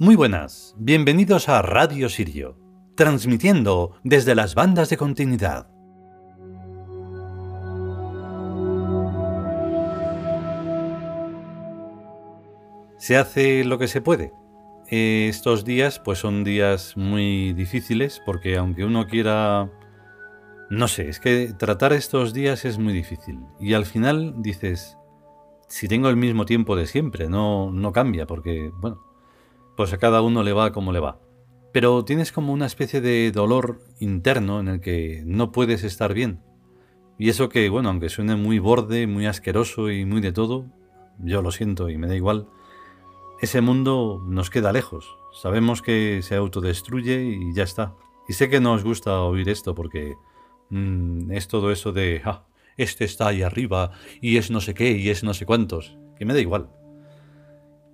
Muy buenas, bienvenidos a Radio Sirio, transmitiendo desde las bandas de continuidad. Se hace lo que se puede. Estos días pues son días muy difíciles porque aunque uno quiera... No sé, es que tratar estos días es muy difícil. Y al final dices, si tengo el mismo tiempo de siempre, no, no cambia porque, bueno, pues a cada uno le va como le va. Pero tienes como una especie de dolor interno en el que no puedes estar bien. Y eso que, bueno, aunque suene muy borde, muy asqueroso y muy de todo, yo lo siento y me da igual, ese mundo nos queda lejos. Sabemos que se autodestruye y ya está. Y sé que no os gusta oír esto porque mm, es todo eso de, ah, este está ahí arriba y es no sé qué y es no sé cuántos, que me da igual.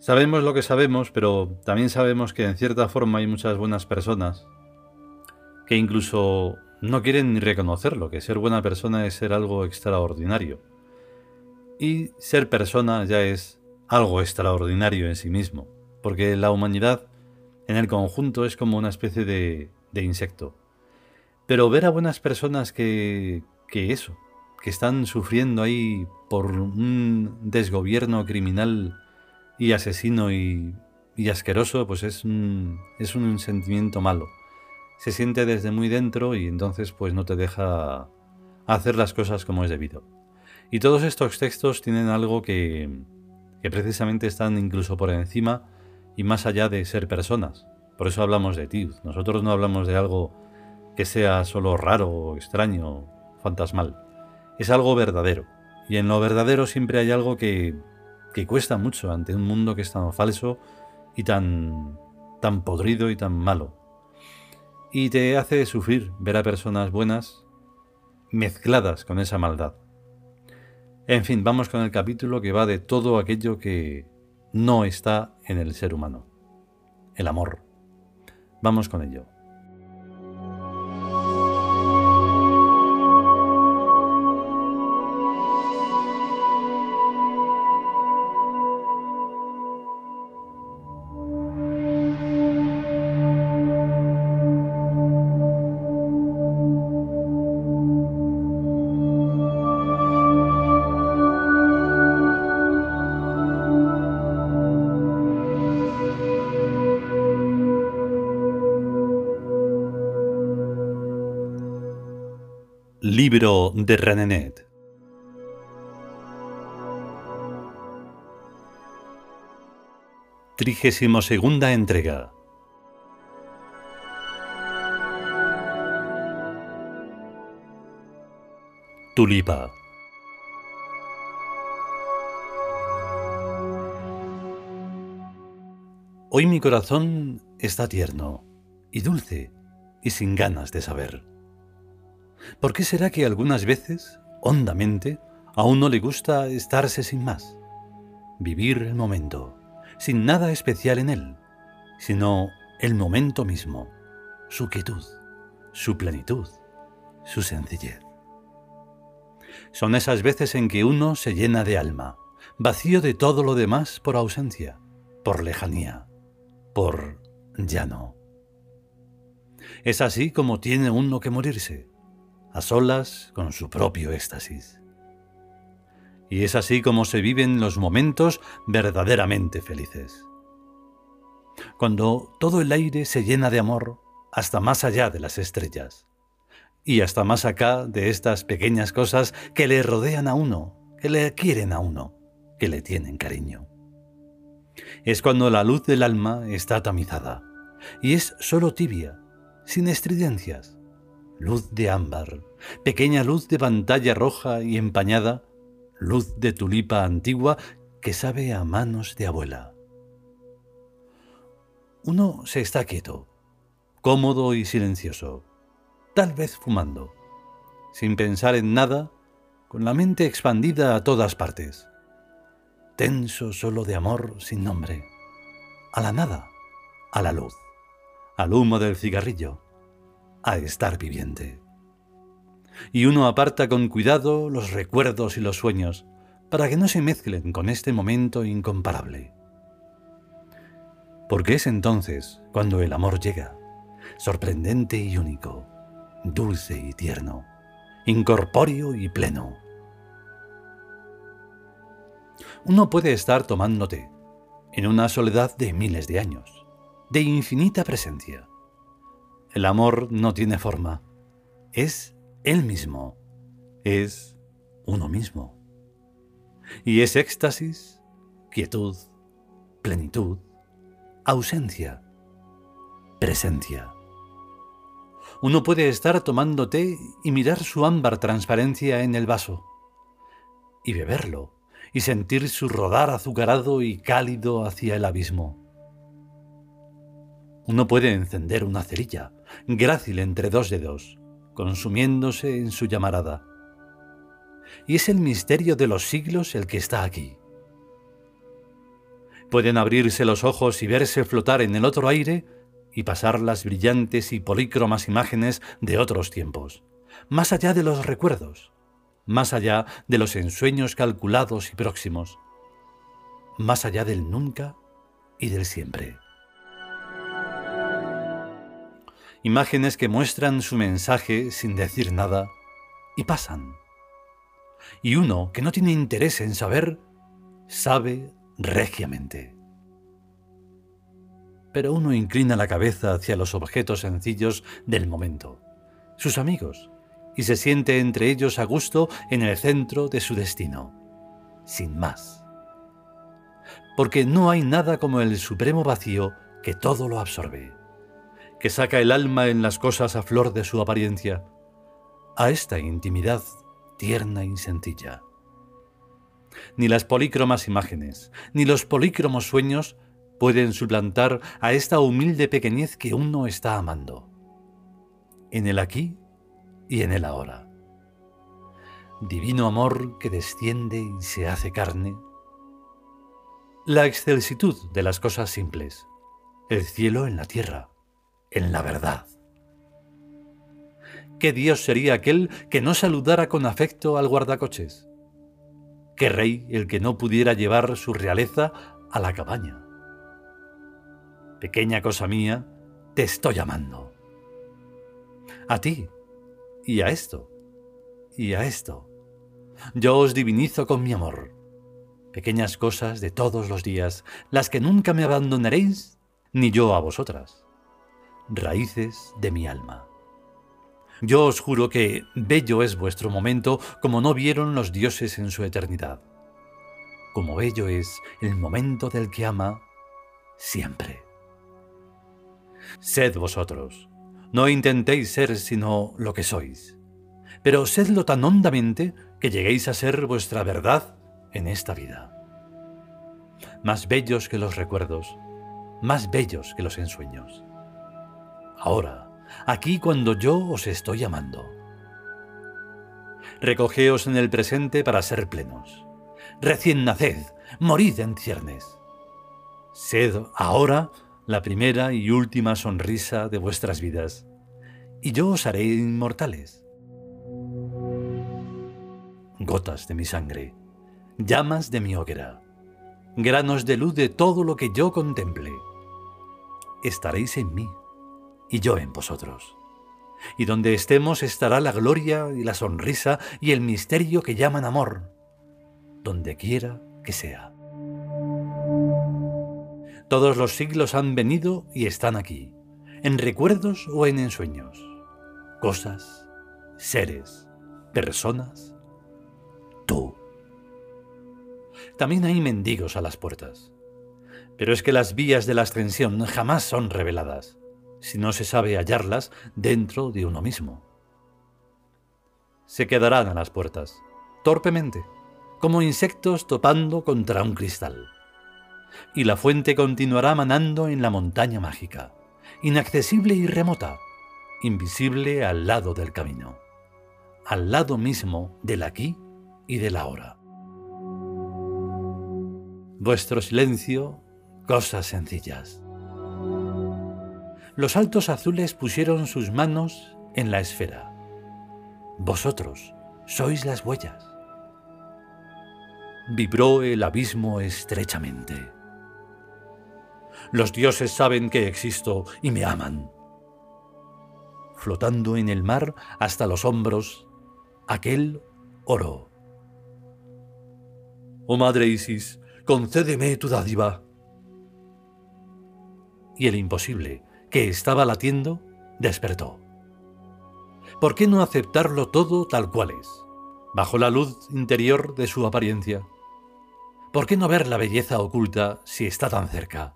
Sabemos lo que sabemos, pero también sabemos que en cierta forma hay muchas buenas personas que incluso no quieren ni reconocerlo, que ser buena persona es ser algo extraordinario. Y ser persona ya es algo extraordinario en sí mismo, porque la humanidad en el conjunto es como una especie de, de insecto. Pero ver a buenas personas que, que eso, que están sufriendo ahí por un desgobierno criminal y asesino y, asqueroso, pues es un, es un sentimiento malo. Se siente desde muy dentro y entonces pues no te deja hacer las cosas como es debido. Y todos estos textos tienen algo que, que precisamente están incluso por encima y más allá de ser personas. Por eso hablamos de ti. Nosotros no hablamos de algo que sea solo raro, extraño, fantasmal. Es algo verdadero. Y en lo verdadero siempre hay algo que, que cuesta mucho ante un mundo que es tan falso y tan, tan podrido y tan malo. Y te hace sufrir ver a personas buenas mezcladas con esa maldad. En fin, vamos con el capítulo que va de todo aquello que no está en el ser humano. El amor. Vamos con ello. Libro de Renenet. Trigésimo segunda entrega. Tulipa. Hoy mi corazón está tierno y dulce y sin ganas de saber. ¿Por qué será que algunas veces, hondamente, a uno le gusta estarse sin más? Vivir el momento, sin nada especial en él, sino el momento mismo, su quietud, su plenitud, su sencillez. Son esas veces en que uno se llena de alma, vacío de todo lo demás por ausencia, por lejanía, por llano. Es así como tiene uno que morirse, a solas con su propio éxtasis. Y es así como se viven los momentos verdaderamente felices. Cuando todo el aire se llena de amor hasta más allá de las estrellas, y hasta más acá de estas pequeñas cosas que le rodean a uno, que le quieren a uno, que le tienen cariño. Es cuando la luz del alma está tamizada, y es solo tibia, sin estridencias, luz de ámbar, pequeña luz de pantalla roja y empañada, luz de tulipa antigua que sabe a manos de abuela. Uno se está quieto, cómodo y silencioso, tal vez fumando, sin pensar en nada, con la mente expandida a todas partes, tenso solo de amor sin nombre, a la nada, a la luz, al humo del cigarrillo, a estar viviente. Y uno aparta con cuidado los recuerdos y los sueños para que no se mezclen con este momento incomparable. Porque es entonces cuando el amor llega, sorprendente y único, dulce y tierno, incorpóreo y pleno. Uno puede estar tomándote en una soledad de miles de años, de infinita presencia. El amor no tiene forma, es él mismo, es uno mismo. Y es éxtasis, quietud, plenitud, ausencia, presencia. Uno puede estar tomando té y mirar su ámbar transparencia en el vaso, y beberlo, y sentir su rodar azucarado y cálido hacia el abismo. Uno puede encender una cerilla, grácil entre dos dedos, consumiéndose en su llamarada. Y es el misterio de los siglos el que está aquí. Pueden abrirse los ojos y verse flotar en el otro aire y pasar las brillantes y polícromas imágenes de otros tiempos, más allá de los recuerdos, más allá de los ensueños calculados y próximos, más allá del nunca y del siempre. Imágenes que muestran su mensaje sin decir nada y pasan. Y uno que no tiene interés en saber, sabe regiamente. Pero uno inclina la cabeza hacia los objetos sencillos del momento, sus amigos, y se siente entre ellos a gusto en el centro de su destino, sin más. Porque no hay nada como el supremo vacío que todo lo absorbe, que saca el alma en las cosas a flor de su apariencia, a esta intimidad tierna y sencilla. Ni las polícromas imágenes, ni los polícromos sueños pueden suplantar a esta humilde pequeñez que uno está amando. En el aquí y en el ahora. Divino amor que desciende y se hace carne. La excelsitud de las cosas simples. El cielo en la tierra, en la verdad. ¿Qué Dios sería aquel que no saludara con afecto al guardacoches? ¿Qué rey el que no pudiera llevar su realeza a la cabaña? Pequeña cosa mía, te estoy llamando. A ti y a esto y a esto. Yo os divinizo con mi amor. Pequeñas cosas de todos los días, las que nunca me abandonaréis, ni yo a vosotras. Raíces de mi alma. Yo os juro que bello es vuestro momento como no vieron los dioses en su eternidad. Como bello es el momento del que ama siempre. Sed vosotros. No intentéis ser sino lo que sois. Pero sedlo tan hondamente que lleguéis a ser vuestra verdad en esta vida. Más bellos que los recuerdos, más bellos que los ensueños. Ahora, aquí cuando yo os estoy llamando. Recogeos en el presente para ser plenos. Recién naced, morid en ciernes. Sed ahora la primera y última sonrisa de vuestras vidas, y yo os haré inmortales. Gotas de mi sangre, llamas de mi hoguera, granos de luz de todo lo que yo contemple. Estaréis en mí y yo en vosotros. Y donde estemos estará la gloria y la sonrisa y el misterio que llaman amor, donde quiera que sea. Todos los siglos han venido y están aquí, en recuerdos o en ensueños. Cosas, seres, personas, tú. También hay mendigos a las puertas. Pero es que las vías de la ascensión jamás son reveladas si no se sabe hallarlas dentro de uno mismo. Se quedarán a las puertas, torpemente, como insectos topando contra un cristal. Y la fuente continuará manando en la montaña mágica, inaccesible y remota, invisible al lado del camino, al lado mismo del aquí y del ahora. Vuestro silencio, cosas sencillas los altos azules pusieron sus manos en la esfera. Vosotros sois las huellas. Vibró el abismo estrechamente. Los dioses saben que existo y me aman. Flotando en el mar hasta los hombros, aquel oro. Oh madre Isis, concédeme tu dádiva. Y el imposible, que estaba latiendo, despertó. ¿Por qué no aceptarlo todo tal cual es, bajo la luz interior de su apariencia? ¿Por qué no ver la belleza oculta si está tan cerca?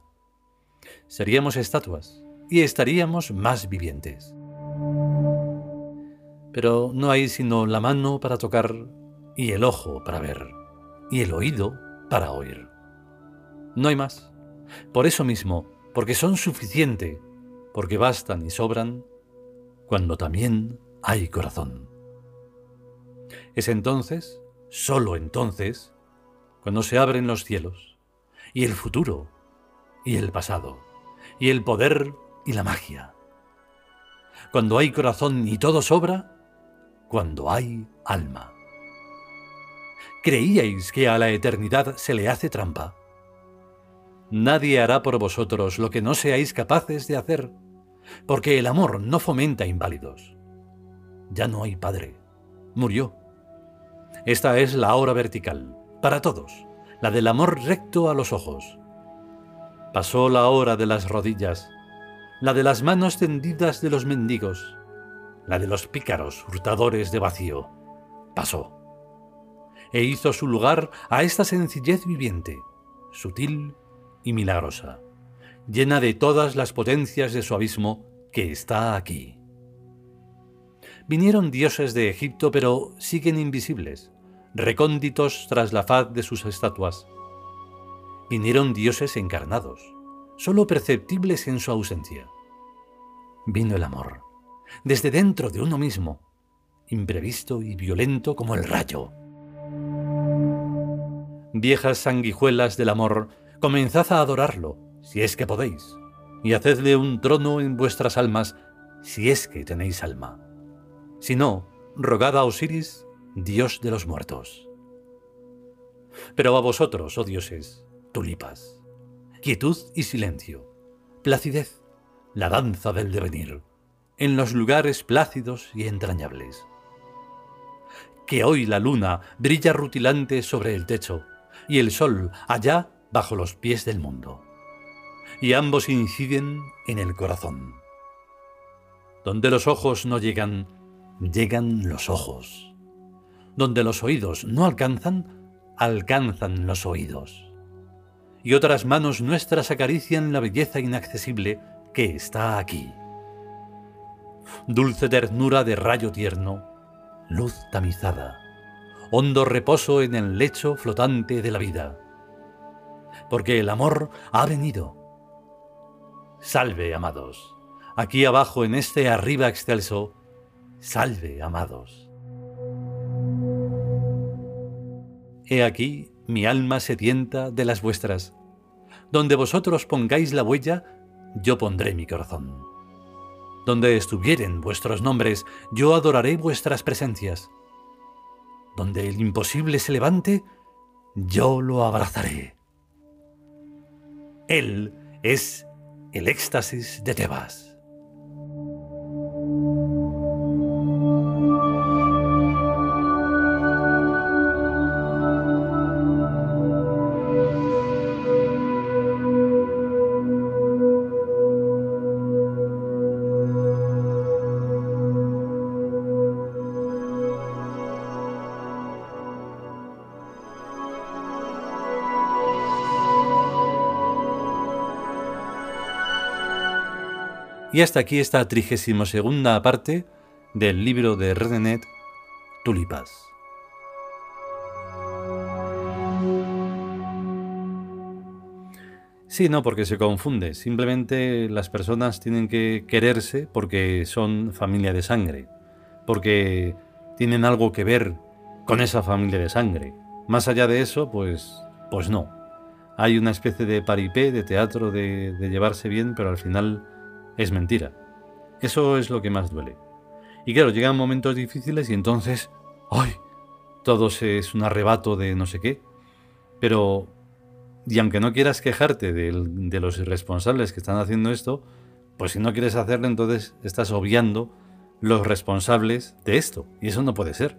Seríamos estatuas y estaríamos más vivientes. Pero no hay sino la mano para tocar y el ojo para ver y el oído para oír. No hay más. Por eso mismo, porque son suficiente, porque bastan y sobran, cuando también hay corazón. Es entonces, solo entonces, cuando se abren los cielos, y el futuro, y el pasado, y el poder y la magia. Cuando hay corazón y todo sobra, cuando hay alma. ¿Creíais que a la eternidad se le hace trampa? Nadie hará por vosotros lo que no seáis capaces de hacer, porque el amor no fomenta inválidos. Ya no hay padre. Murió. Esta es la hora vertical, para todos, la del amor recto a los ojos. Pasó la hora de las rodillas, la de las manos tendidas de los mendigos, la de los pícaros hurtadores de vacío. Pasó. E hizo su lugar a esta sencillez viviente, sutil y milagrosa, llena de todas las potencias de su abismo que está aquí. Vinieron dioses de Egipto, pero siguen invisibles, recónditos tras la faz de sus estatuas. Vinieron dioses encarnados, solo perceptibles en su ausencia. Vino el amor, desde dentro de uno mismo, imprevisto y violento como el rayo. Viejas sanguijuelas del amor, comenzad a adorarlo, si es que podéis, y hacedle un trono en vuestras almas, si es que tenéis alma. Si no, rogad a Osiris, Dios de los muertos. Pero a vosotros, oh dioses, tulipas, quietud y silencio, placidez, la danza del devenir, en los lugares plácidos y entrañables. Que hoy la luna brilla rutilante sobre el techo y el sol allá bajo los pies del mundo. Y ambos inciden en el corazón. Donde los ojos no llegan, llegan los ojos. Donde los oídos no alcanzan, alcanzan los oídos. Y otras manos nuestras acarician la belleza inaccesible que está aquí. Dulce ternura de rayo tierno, luz tamizada, hondo reposo en el lecho flotante de la vida. Porque el amor ha venido. Salve, amados. Aquí abajo en este arriba excelso, Salve, amados. He aquí mi alma sedienta de las vuestras. Donde vosotros pongáis la huella, yo pondré mi corazón. Donde estuvieren vuestros nombres, yo adoraré vuestras presencias. Donde el imposible se levante, yo lo abrazaré. Él es el éxtasis de Tebas. Y hasta aquí esta trigésimo segunda parte del libro de Redenet, Tulipas. Sí, no, porque se confunde. Simplemente las personas tienen que quererse porque son familia de sangre, porque tienen algo que ver con esa familia de sangre. Más allá de eso, pues, pues no. Hay una especie de paripé, de teatro, de llevarse bien, pero al final es mentira. Eso es lo que más duele. Y claro, llegan momentos difíciles y entonces, ¡ay! Todo es un arrebato de no sé qué. Pero Y aunque no quieras quejarte de, de los irresponsables que están haciendo esto, pues si no quieres hacerlo, entonces estás obviando los responsables de esto. Y eso no puede ser.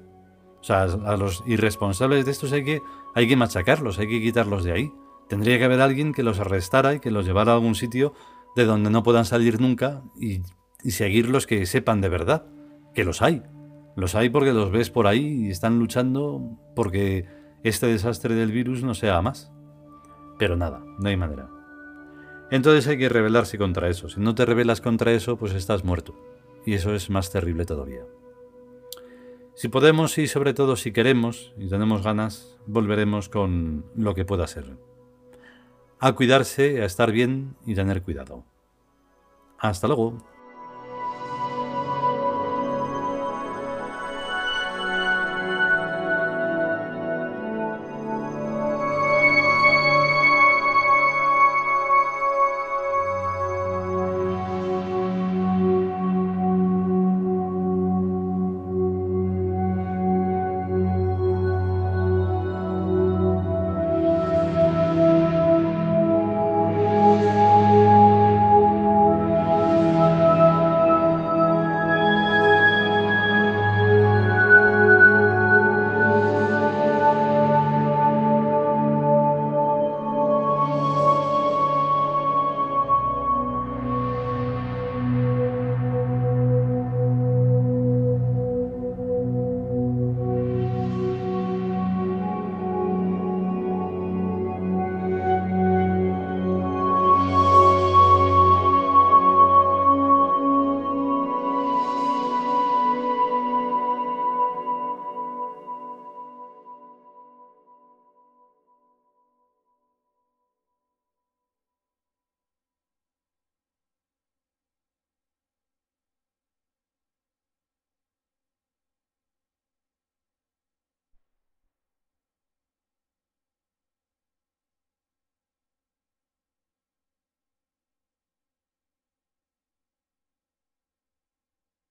O sea, a los irresponsables de estos hay que, hay que machacarlos, hay que quitarlos de ahí. Tendría que haber alguien que los arrestara y que los llevara a algún sitio de donde no puedan salir nunca y, seguir los que sepan de verdad. Que los hay. Los hay porque los ves por ahí y están luchando porque este desastre del virus no sea más. Pero nada, no hay manera. Entonces hay que rebelarse contra eso. Si no te rebelas contra eso, pues estás muerto. Y eso es más terrible todavía. Si podemos y sobre todo si queremos y tenemos ganas, volveremos con lo que pueda ser. A cuidarse, a estar bien y tener cuidado. Hasta luego.